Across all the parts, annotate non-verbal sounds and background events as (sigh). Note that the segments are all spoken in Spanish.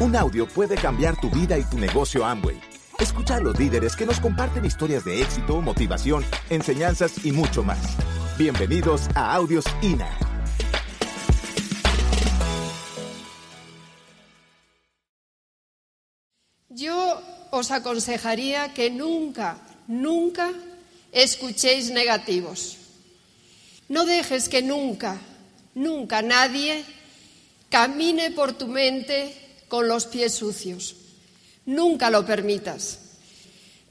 Un audio puede cambiar tu vida y tu negocio Amway. Escucha a los líderes que nos comparten historias de éxito, motivación, enseñanzas y mucho más. Bienvenidos a Audios INA. Yo os aconsejaría que nunca, nunca escuchéis negativos. No dejes que nunca, nunca nadie camine por tu mente con los pies sucios. Nunca lo permitas.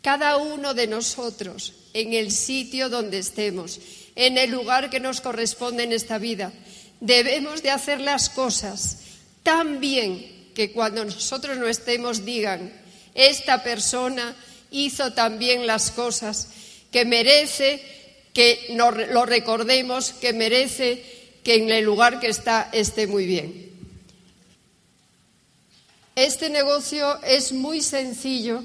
Cada uno de nosotros, en el sitio donde estemos, en el lugar que nos corresponde en esta vida, debemos de hacer las cosas tan bien que cuando nosotros no estemos digan, esta persona hizo también las cosas que merece que nos lo recordemos, que merece que en el lugar que está esté muy bien. Este negocio es muy sencillo,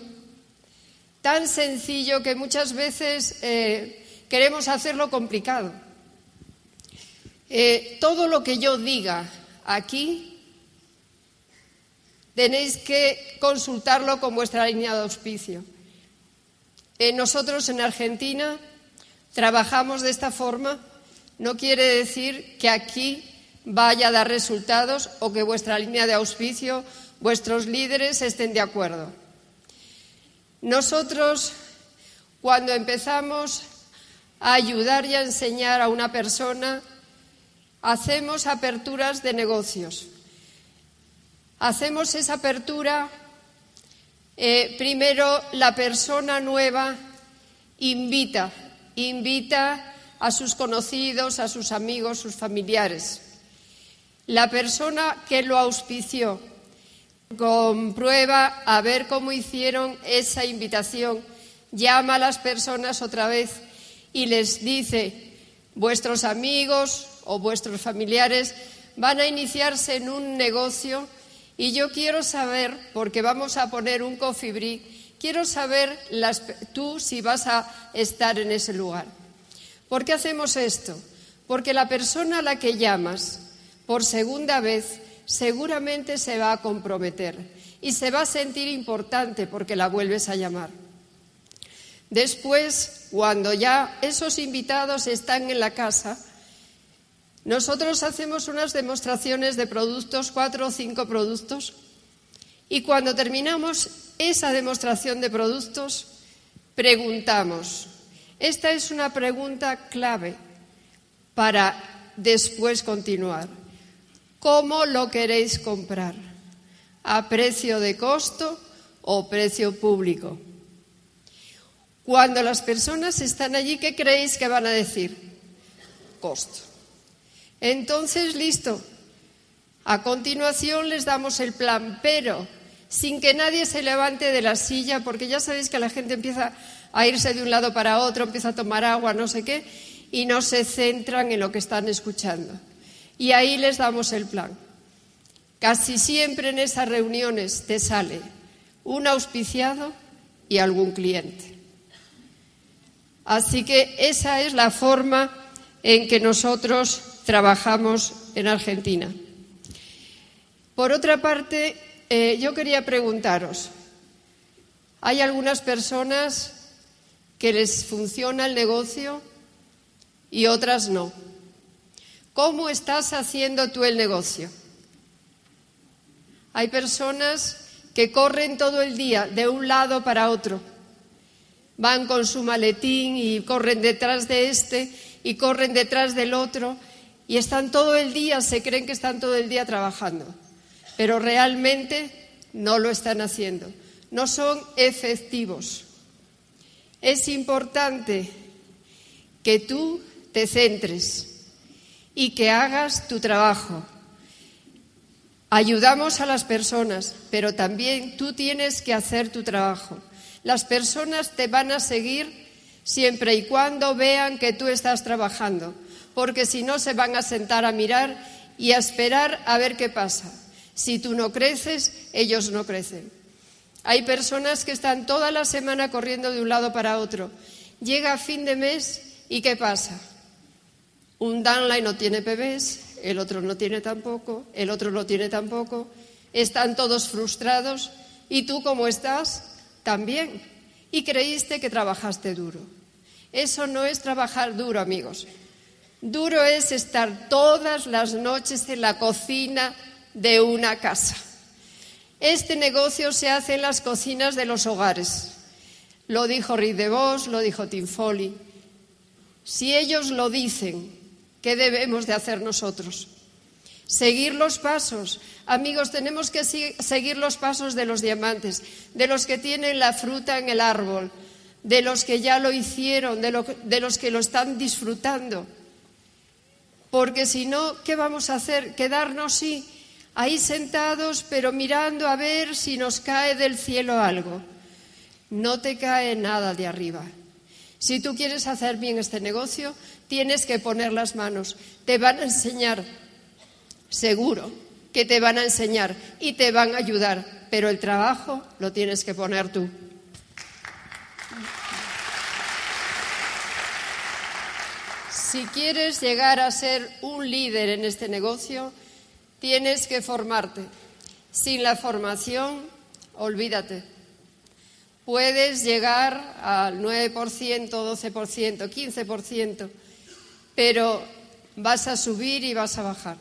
tan sencillo que muchas veces eh, queremos hacerlo complicado. Eh, todo lo que yo diga aquí tenéis que consultarlo con vuestra línea de auspicio. Eh, nosotros en Argentina trabajamos de esta forma. No quiere decir que aquí vaya a dar resultados o que vuestra línea de auspicio vuestros líderes estén de acuerdo. Nosotros, cuando empezamos a ayudar y a enseñar a una persona, hacemos aperturas de negocios. Hacemos esa apertura, eh, primero la persona nueva invita, invita a sus conocidos, a sus amigos, sus familiares. La persona que lo auspició, comprueba a ver cómo hicieron esa invitación, llama a las personas otra vez y les dice, vuestros amigos o vuestros familiares van a iniciarse en un negocio y yo quiero saber, porque vamos a poner un coffee quiero saber tú si vas a estar en ese lugar. ¿Por qué hacemos esto? Porque la persona a la que llamas por segunda vez seguramente se va a comprometer y se va a sentir importante porque la vuelves a llamar. Después, cuando ya esos invitados están en la casa, nosotros hacemos unas demostraciones de productos, cuatro o cinco productos, y cuando terminamos esa demostración de productos, preguntamos. Esta es una pregunta clave para después continuar. ¿Cómo lo queréis comprar? ¿A precio de costo o precio público? Cuando las personas están allí, ¿qué creéis que van a decir? Costo. Entonces, listo. A continuación les damos el plan, pero sin que nadie se levante de la silla, porque ya sabéis que la gente empieza a irse de un lado para otro, empieza a tomar agua, no sé qué, y no se centran en lo que están escuchando y ahí les damos el plan. Casi siempre en esas reuniones te sale un auspiciado y algún cliente. Así que esa es la forma en que nosotros trabajamos en Argentina. Por otra parte, eh, yo quería preguntaros, hay algunas personas que les funciona el negocio y otras no. ¿Cómo estás haciendo tú el negocio? Hay personas que corren todo el día de un lado para otro. Van con su maletín y corren detrás de este y corren detrás del otro y están todo el día, se creen que están todo el día trabajando, pero realmente no lo están haciendo. No son efectivos. Es importante que tú te centres y que hagas tu trabajo. Ayudamos a las personas, pero también tú tienes que hacer tu trabajo. Las personas te van a seguir siempre y cuando vean que tú estás trabajando, porque si no se van a sentar a mirar y a esperar a ver qué pasa. Si tú no creces, ellos no crecen. Hay personas que están toda la semana corriendo de un lado para otro. Llega fin de mes y ¿qué pasa? Un downline no tiene PBs, el otro no tiene tampoco, el otro no tiene tampoco. Están todos frustrados y tú como estás, también. Y creíste que trabajaste duro. Eso no es trabajar duro, amigos. Duro es estar todas las noches en la cocina de una casa. Este negocio se hace en las cocinas de los hogares. Lo dijo Rick de Vos, lo dijo Tim Foley. Si ellos lo dicen, ¿qué debemos de hacer nosotros? Seguir los pasos. Amigos, tenemos que seguir los pasos de los diamantes, de los que tienen la fruta en el árbol, de los que ya lo hicieron, de, los que lo están disfrutando. Porque si no, ¿qué vamos a hacer? Quedarnos, ahí sentados, pero mirando a ver si nos cae del cielo algo. No te cae nada de arriba. Si tú quieres hacer bien este negocio, tienes que poner las manos. Te van a enseñar, seguro que te van a enseñar y te van a ayudar, pero el trabajo lo tienes que poner tú. Si quieres llegar a ser un líder en este negocio, tienes que formarte. Sin la formación, olvídate. Puedes llegar al 9%, 12%, 15%, pero vas a subir y vas a bajar,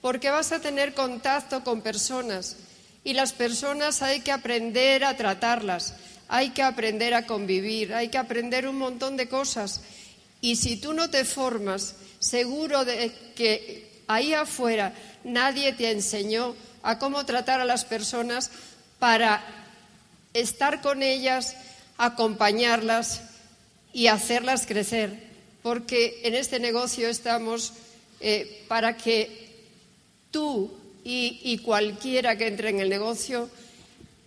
porque vas a tener contacto con personas y las personas hay que aprender a tratarlas, hay que aprender a convivir, hay que aprender un montón de cosas. Y si tú no te formas, seguro de que ahí afuera nadie te enseñó a cómo tratar a las personas para estar con ellas, acompañarlas y hacerlas crecer, porque en este negocio estamos eh, para que tú y, y cualquiera que entre en el negocio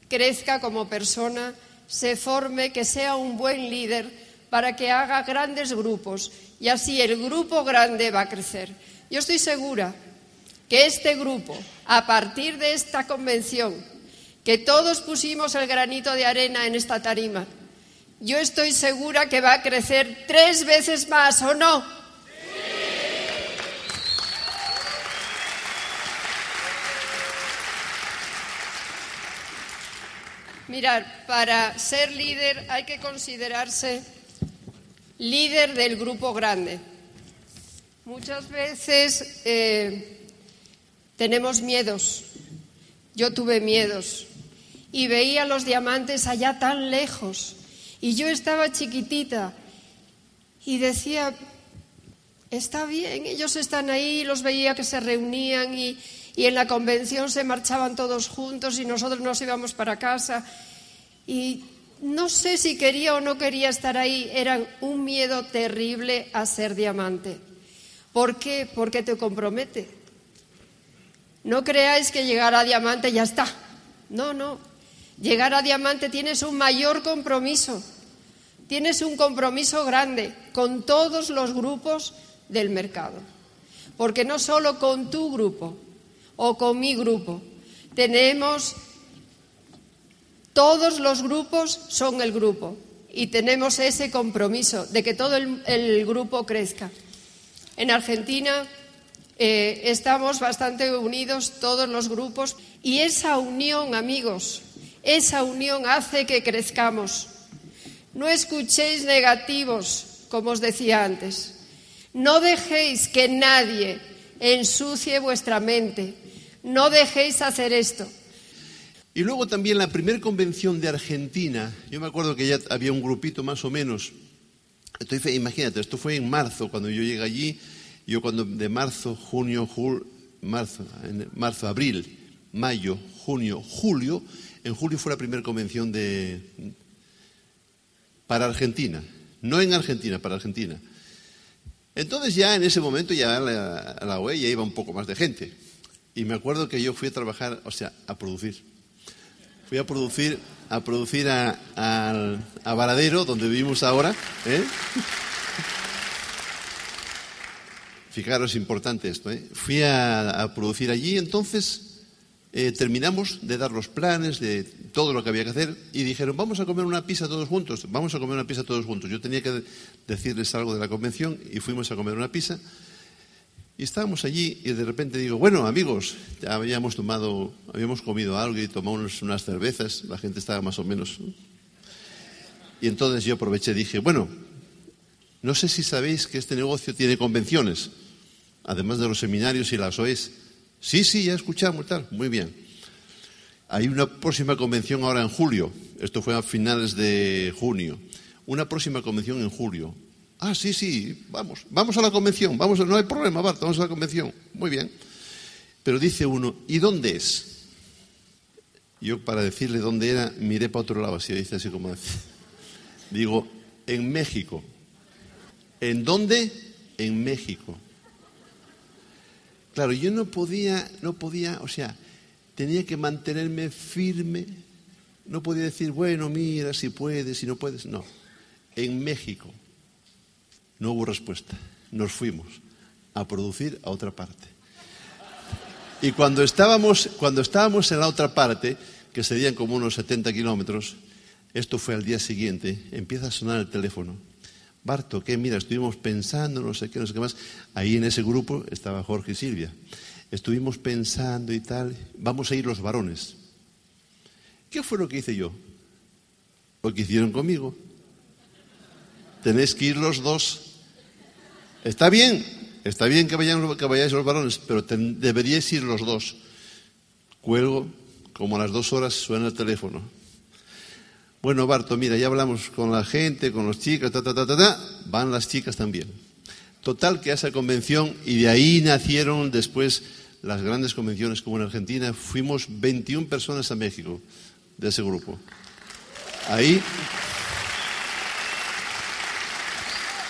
crezca como persona, se forme, que sea un buen líder para que haga grandes grupos y así el grupo grande va a crecer. Yo estoy segura que este grupo, a partir de esta convención, que todos pusimos el granito de arena en esta tarima, yo estoy segura que va a crecer tres veces más, ¿o no? Mirar, para ser líder hay que considerarse líder del grupo grande. Muchas veces eh, tenemos miedos. Yo tuve miedos y veía los diamantes allá tan lejos y yo estaba chiquitita y decía, está bien, ellos están ahí, los veía que se reunían y, y en la convención se marchaban todos juntos y nosotros nos íbamos para casa y no sé si quería o no quería estar ahí, era un miedo terrible a ser diamante. ¿Por qué? Porque te compromete. No creáis que llegar a diamante ya está. No, no. Llegar a diamante tienes un mayor compromiso. Tienes un compromiso grande con todos los grupos del mercado. Porque no solo con tu grupo o con mi grupo. Tenemos, todos los grupos son el grupo y tenemos ese compromiso de que todo el, grupo crezca. En Argentina eh, estamos bastante unidos todos los grupos y esa unión, amigos, esa unión hace que crezcamos. No escuchéis negativos, como os decía antes. No dejéis que nadie ensucie vuestra mente. No dejéis hacer esto. Y luego también la primera convención de Argentina, yo me acuerdo que ya había un grupito más o menos. Entonces, imagínate, esto fue en marzo cuando yo llegué allí yo cuando de marzo, junio, marzo, marzo, abril, mayo, junio, julio, en julio fue la primera convención de para Argentina, no en Argentina, para Argentina. Entonces ya en ese momento ya la, la UE ya iba un poco más de gente. Y me acuerdo que yo fui a trabajar, o sea, a producir. Fui a producir, a producir a, a Varadero, donde vivimos ahora. ¿eh? Fijaros, importante esto. ¿eh? Fui a, producir allí, entonces eh, terminamos de dar los planes, de todo lo que había que hacer, y dijeron, vamos a comer una pizza todos juntos, vamos a comer una pizza todos juntos. Yo tenía que decirles algo de la convención y fuimos a comer una pizza. Y estábamos allí y de repente digo, bueno, amigos, habíamos tomado, habíamos comido algo y tomamos unas cervezas, la gente estaba más o menos. Y entonces yo aproveché y dije, bueno, no sé si sabéis que este negocio tiene convenciones, además de los seminarios y las OEs. Sí, sí, ya escuchamos tal, muy bien. Hay una próxima convención ahora en julio, esto fue a finales de junio, una próxima convención en julio, Ah, sí, sí, vamos, vamos a la convención, vamos, no hay problema, Bart, vamos a la convención. Muy bien. Pero dice uno, ¿y dónde es? Yo para decirle dónde era, miré para otro lado, así dice así como Digo, en México. ¿En dónde? En México. Claro, yo no podía, no podía, o sea, tenía que mantenerme firme. No podía decir, bueno, mira, si puedes, si no puedes. No, en México. No hubo respuesta. Nos fuimos a producir a otra parte. Y cuando estábamos, cuando estábamos en la otra parte, que serían como unos 70 kilómetros, esto fue al día siguiente, empieza a sonar el teléfono. Barto, ¿qué? Mira, estuvimos pensando, no sé qué, no sé qué más. Ahí en ese grupo estaba Jorge y Silvia. Estuvimos pensando y tal, vamos a ir los varones. ¿Qué fue lo que hice yo? Lo que hicieron conmigo. Tenéis que ir los dos Está bien, está bien que, que vayáis los varones, pero deberíais ir los dos. Cuelgo, como a las dos horas suena el teléfono. Bueno, Barto, mira, ya hablamos con la gente, con los chicos, ta, ta, ta, ta, ta, van las chicas también. Total que a esa convención, y de ahí nacieron después las grandes convenciones como en Argentina, fuimos 21 personas a México de ese grupo. Ahí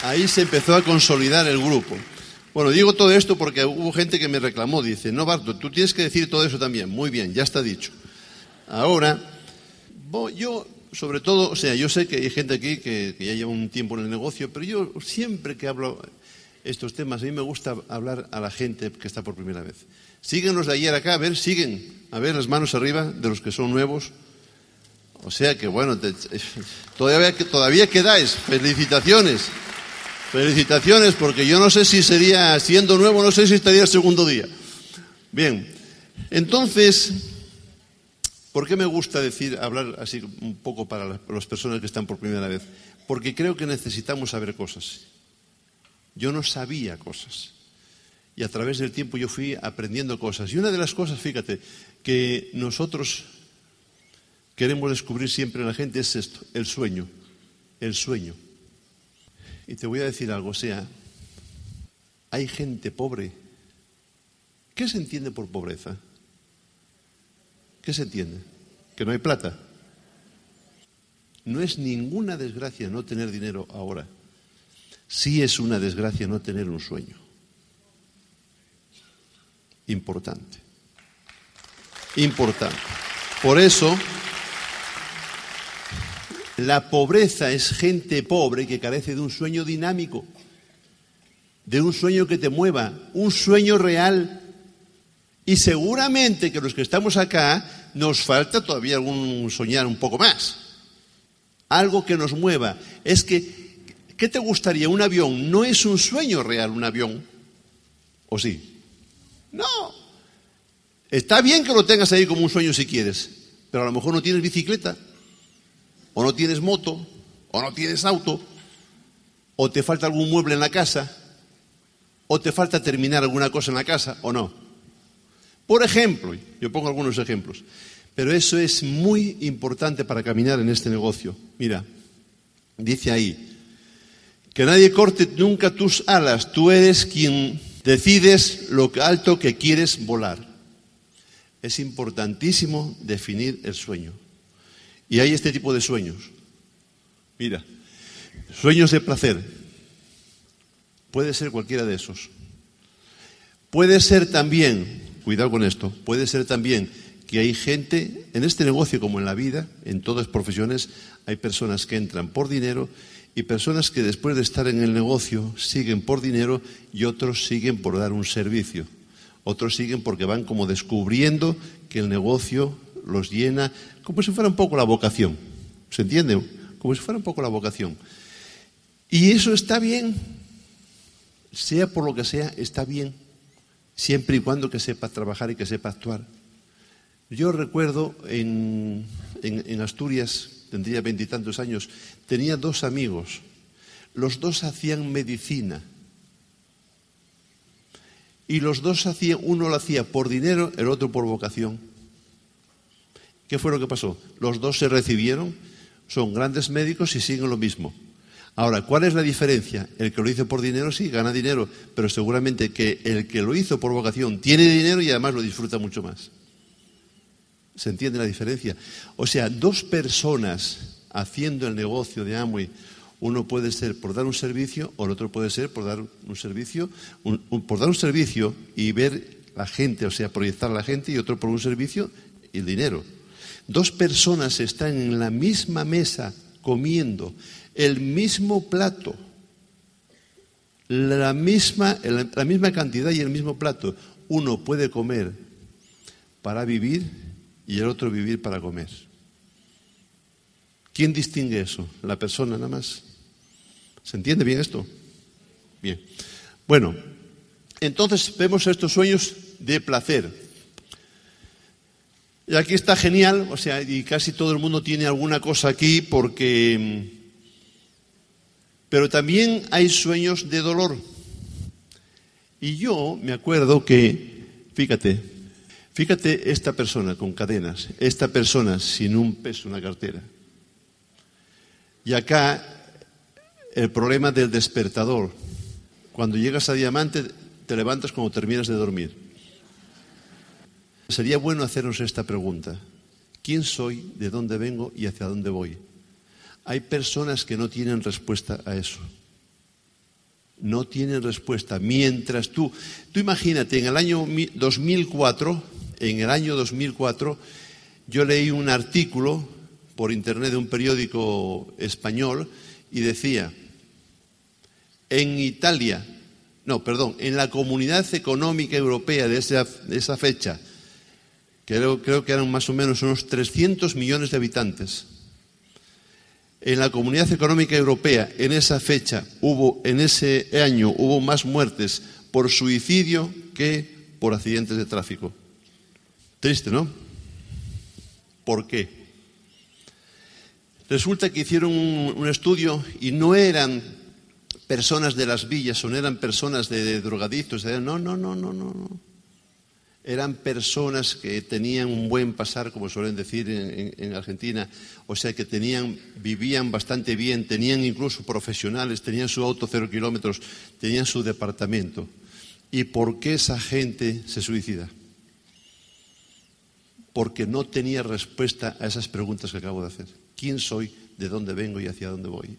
ahí se empezó a consolidar el grupo. Bueno, digo todo esto porque hubo gente que me reclamó, dice, no, Barto, tú tienes que decir todo eso también. Muy bien, ya está dicho. Ahora, yo, sobre todo, o sea, yo sé que hay gente aquí que, ya lleva un tiempo en el negocio, pero yo siempre que hablo estos temas, a mí me gusta hablar a la gente que está por primera vez. Siguen los de ayer acá, a ver, siguen, a ver las manos arriba de los que son nuevos. O sea que, bueno, (laughs) todavía, todavía quedáis. Felicitaciones. Felicitaciones, porque yo no sé si sería, siendo nuevo, no sé si estaría el segundo día. Bien, entonces, ¿por qué me gusta decir, hablar así un poco para las personas que están por primera vez? Porque creo que necesitamos saber cosas. Yo no sabía cosas. Y a través del tiempo yo fui aprendiendo cosas. Y una de las cosas, fíjate, que nosotros queremos descubrir siempre en la gente es esto, el sueño. El sueño. Y te voy a decir algo, o sea, hay gente pobre. ¿Qué se entiende por pobreza? ¿Qué se entiende? Que no hay plata. No es ninguna desgracia no tener dinero ahora. Sí es una desgracia no tener un sueño. Importante. Importante. Por eso la pobreza es gente pobre que carece de un sueño dinámico, de un sueño que te mueva, un sueño real. Y seguramente que los que estamos acá nos falta todavía algún soñar un poco más. Algo que nos mueva. Es que, ¿qué te gustaría? Un avión no es un sueño real, un avión. ¿O sí? No. Está bien que lo tengas ahí como un sueño si quieres, pero a lo mejor no tienes bicicleta o no tienes moto, o no tienes auto, o te falta algún mueble en la casa, o te falta terminar alguna cosa en la casa, o no. Por ejemplo, yo pongo algunos ejemplos, pero eso es muy importante para caminar en este negocio. Mira, dice ahí, que nadie corte nunca tus alas, tú eres quien decides lo alto que quieres volar. Es importantísimo definir el sueño. Y hay este tipo de sueños. Mira, sueños de placer. Puede ser cualquiera de esos. Puede ser también, cuidado con esto, puede ser también que hay gente, en este negocio como en la vida, en todas profesiones, hay personas que entran por dinero y personas que después de estar en el negocio siguen por dinero y otros siguen por dar un servicio. Otros siguen porque van como descubriendo que el negocio los llena, como si fuera un poco la vocación. ¿Se entiende? Como si fuera un poco la vocación. Y eso está bien, sea por lo que sea, está bien. Siempre y cuando que sepa trabajar y que sepa actuar. Yo recuerdo en, en Asturias, tendría veintitantos años, tenía dos amigos. Los dos hacían medicina. Y los dos hacían, uno lo hacía por dinero, el otro por vocación. ¿Qué fue lo que pasó? Los dos se recibieron, son grandes médicos y siguen lo mismo. Ahora, ¿cuál es la diferencia? El que lo hizo por dinero sí, gana dinero, pero seguramente que el que lo hizo por vocación tiene dinero y además lo disfruta mucho más. ¿Se entiende la diferencia? O sea, dos personas haciendo el negocio de Amway, uno puede ser por dar un servicio o el otro puede ser por dar un servicio, por dar un servicio y ver la gente, o sea, proyectar a la gente y otro por un servicio y el dinero. Dos personas están en la misma mesa comiendo el mismo plato, la misma, la misma cantidad y el mismo plato. Uno puede comer para vivir y el otro vivir para comer. ¿Quién distingue eso? La persona nada más. ¿Se entiende bien esto? Bien. Bueno, entonces vemos estos sueños de placer. Y aquí está genial, o sea, y casi todo el mundo tiene alguna cosa aquí porque pero también hay sueños de dolor. Y yo me acuerdo que, fíjate, fíjate esta persona con cadenas, esta persona sin un peso en la cartera. Y acá el problema del despertador. Cuando llegas a diamante te levantas cuando terminas de dormir. Sería bueno hacernos esta pregunta. ¿Quién soy? ¿De dónde vengo? ¿Y hacia dónde voy? Hay personas que no tienen respuesta a eso. No tienen respuesta. Mientras tú, tú imagínate, en el año 2004, en el año 2004, yo leí un artículo por internet de un periódico español y decía, en Italia, no, perdón, en la Comunidad Económica Europea de esa, de esa fecha, creo, creo que eran más o menos unos 300 millones de habitantes, en la Comunidad Económica Europea en esa fecha hubo, en ese año, hubo más muertes por suicidio que por accidentes de tráfico. Triste, ¿no? ¿Por qué? Resulta que hicieron un, estudio y no eran personas de las villas o no eran personas de, de drogadictos. No, no, no, no, no, no eran personas que tenían un buen pasar, como suelen decir en, Argentina, o sea que tenían, vivían bastante bien, tenían incluso profesionales, tenían su auto cero kilómetros, tenían su departamento. ¿Y por qué esa gente se suicida? Porque no tenía respuesta a esas preguntas que acabo de hacer. ¿Quién soy? ¿De dónde vengo y hacia dónde voy?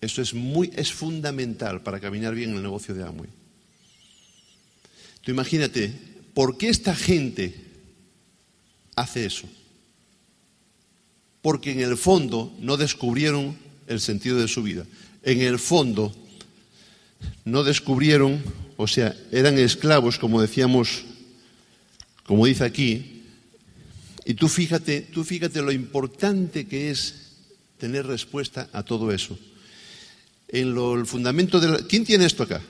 Eso es muy, es fundamental para caminar bien en el negocio de Amway. Tú imagínate, ¿por qué esta gente hace eso? Porque en el fondo no descubrieron el sentido de su vida. En el fondo no descubrieron, o sea, eran esclavos, como decíamos, como dice aquí, y tú fíjate, tú fíjate lo importante que es tener respuesta a todo eso. En lo, fundamento de la... ¿Quién tiene esto acá?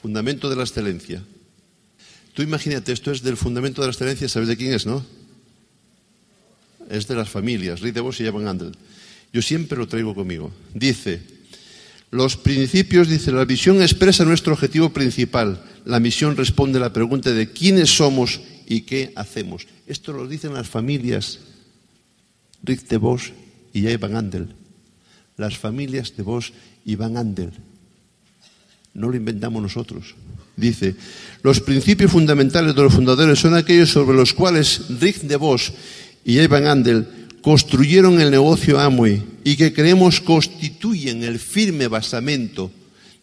Fundamento de la excelencia. Tú imagínate, esto es del fundamento de la excelencia, ¿sabes de quién es, no? Es de las familias, Rick DeVos y Evan Andel. Yo siempre lo traigo conmigo. Dice, los principios, dice, la visión expresa nuestro objetivo principal. La misión responde a la pregunta de quiénes somos y qué hacemos. Esto lo dicen las familias Rick DeVos y Evan Andel. Las familias de Vos y Van Andel. No lo inventamos nosotros. Dice, los principios fundamentales de los fundadores son aquellos sobre los cuales Rick DeVos y Evan Andel construyeron el negocio Amway y que creemos constituyen el firme basamento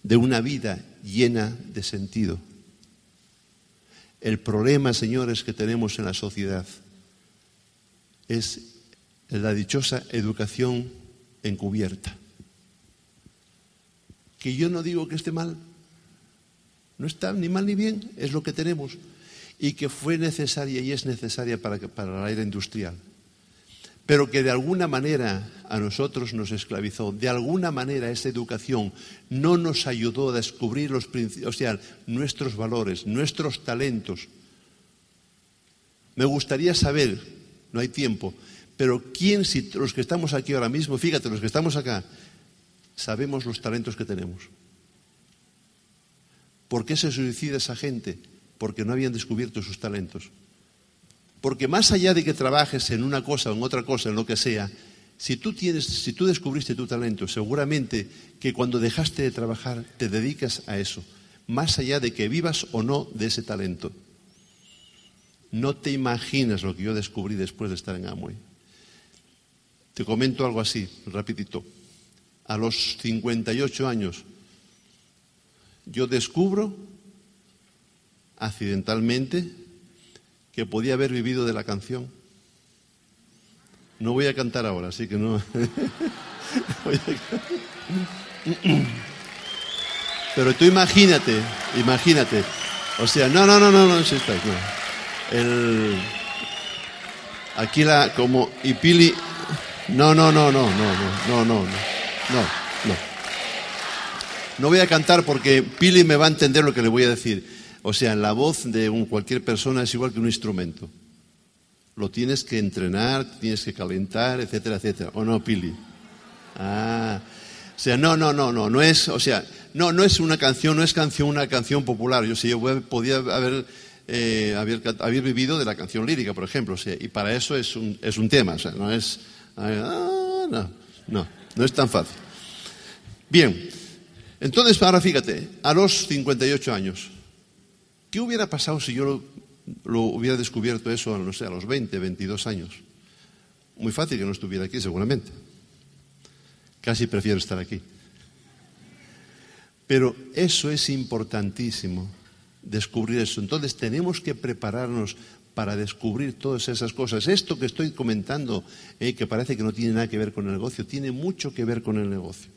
de una vida llena de sentido. El problema, señores, que tenemos en la sociedad es la dichosa educación encubierta que yo no digo que esté mal. No está ni mal ni bien, es lo que tenemos. Y que fue necesaria y es necesaria para, para la era industrial. pero que de alguna manera a nosotros nos esclavizó. De alguna manera esa educación no nos ayudó a descubrir los o sea, nuestros valores, nuestros talentos. Me gustaría saber, no hay tiempo, pero quién, si los que estamos aquí ahora mismo, fíjate, los que estamos acá, sabemos los talentos que tenemos. ¿Por qué se suicida esa gente? Porque no habían descubierto sus talentos. Porque más allá de que trabajes en una cosa o en otra cosa, en lo que sea, si tú, tienes, si tú descubriste tu talento, seguramente que cuando dejaste de trabajar te dedicas a eso, más allá de que vivas o no de ese talento. No te imaginas lo que yo descubrí después de estar en Amway. Te comento algo así, rapidito. A los 58 años, yo descubro accidentalmente que podía haber vivido de la canción. No voy a cantar ahora, así que no. Pero tú imagínate, imagínate. O sea, no, no, no, no, no, está, no. El, aquí la, como, y Pili, no, no, no, no, no, no, no, no, no, no, no. No voy a cantar porque Pili me va a entender lo que le voy a decir. O sea, la voz de cualquier persona es igual que un instrumento. Lo tienes que entrenar, tienes que calentar, etcétera, etcétera. ¿O no, Pili? Ah. O sea, no, no, no, no, no es, o sea, no, no es una canción, no es canción, una canción popular. Yo sé, yo podía haber, eh, haber, vivido de la canción lírica, por ejemplo, y para eso es un, es un tema, o sea, no es, ah, no, no, no es tan fácil. Bien, entonces ahora fíjate, a los 58 años, ¿Qué hubiera pasado si yo lo, hubiera descubierto eso, no sé, a los 20, 22 años? Muy fácil que no estuviera aquí, seguramente. Casi prefiero estar aquí. Pero eso es importantísimo, descubrir eso. Entonces tenemos que prepararnos para descubrir todas esas cosas. Esto que estoy comentando, eh, que parece que no tiene nada que ver con el negocio, tiene mucho que ver con el negocio.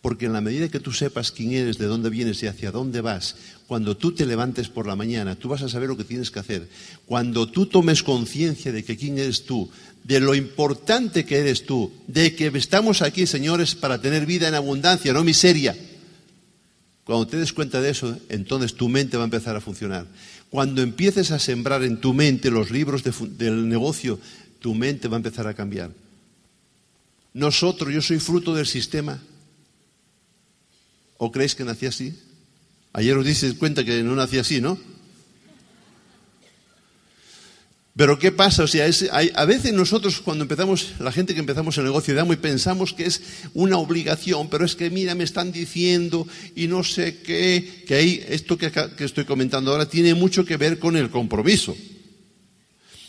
Porque en la medida que tú sepas quién eres, de dónde vienes y hacia dónde vas, cuando tú te levantes por la mañana, tú vas a saber lo que tienes que hacer. Cuando tú tomes conciencia de que quién eres tú, de lo importante que eres tú, de que estamos aquí, señores, para tener vida en abundancia, no miseria. Cuando te des cuenta de eso, entonces tu mente va a empezar a funcionar. Cuando empieces a sembrar en tu mente los libros del negocio, tu mente va a empezar a cambiar. Nosotros, yo soy fruto del sistema. ¿O creéis que nací así? Ayer os dices cuenta que no nací así, ¿no? Pero ¿qué pasa? O sea, a veces nosotros cuando empezamos, la gente que empezamos el negocio de Amo y pensamos que es una obligación, pero es que mira, me están diciendo y no sé qué, que ahí esto que, que estoy comentando ahora tiene mucho que ver con el compromiso.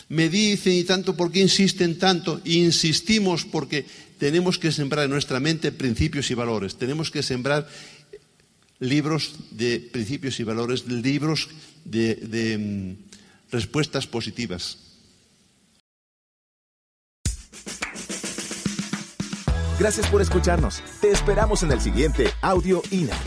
Me dicen y tanto, ¿por qué insisten tanto? Insistimos porque tenemos que sembrar en nuestra mente principios y valores, tenemos que sembrar libros de principios y valores, libros de, mm, respuestas positivas. Gracias por escucharnos. Te esperamos en el siguiente Audio INA.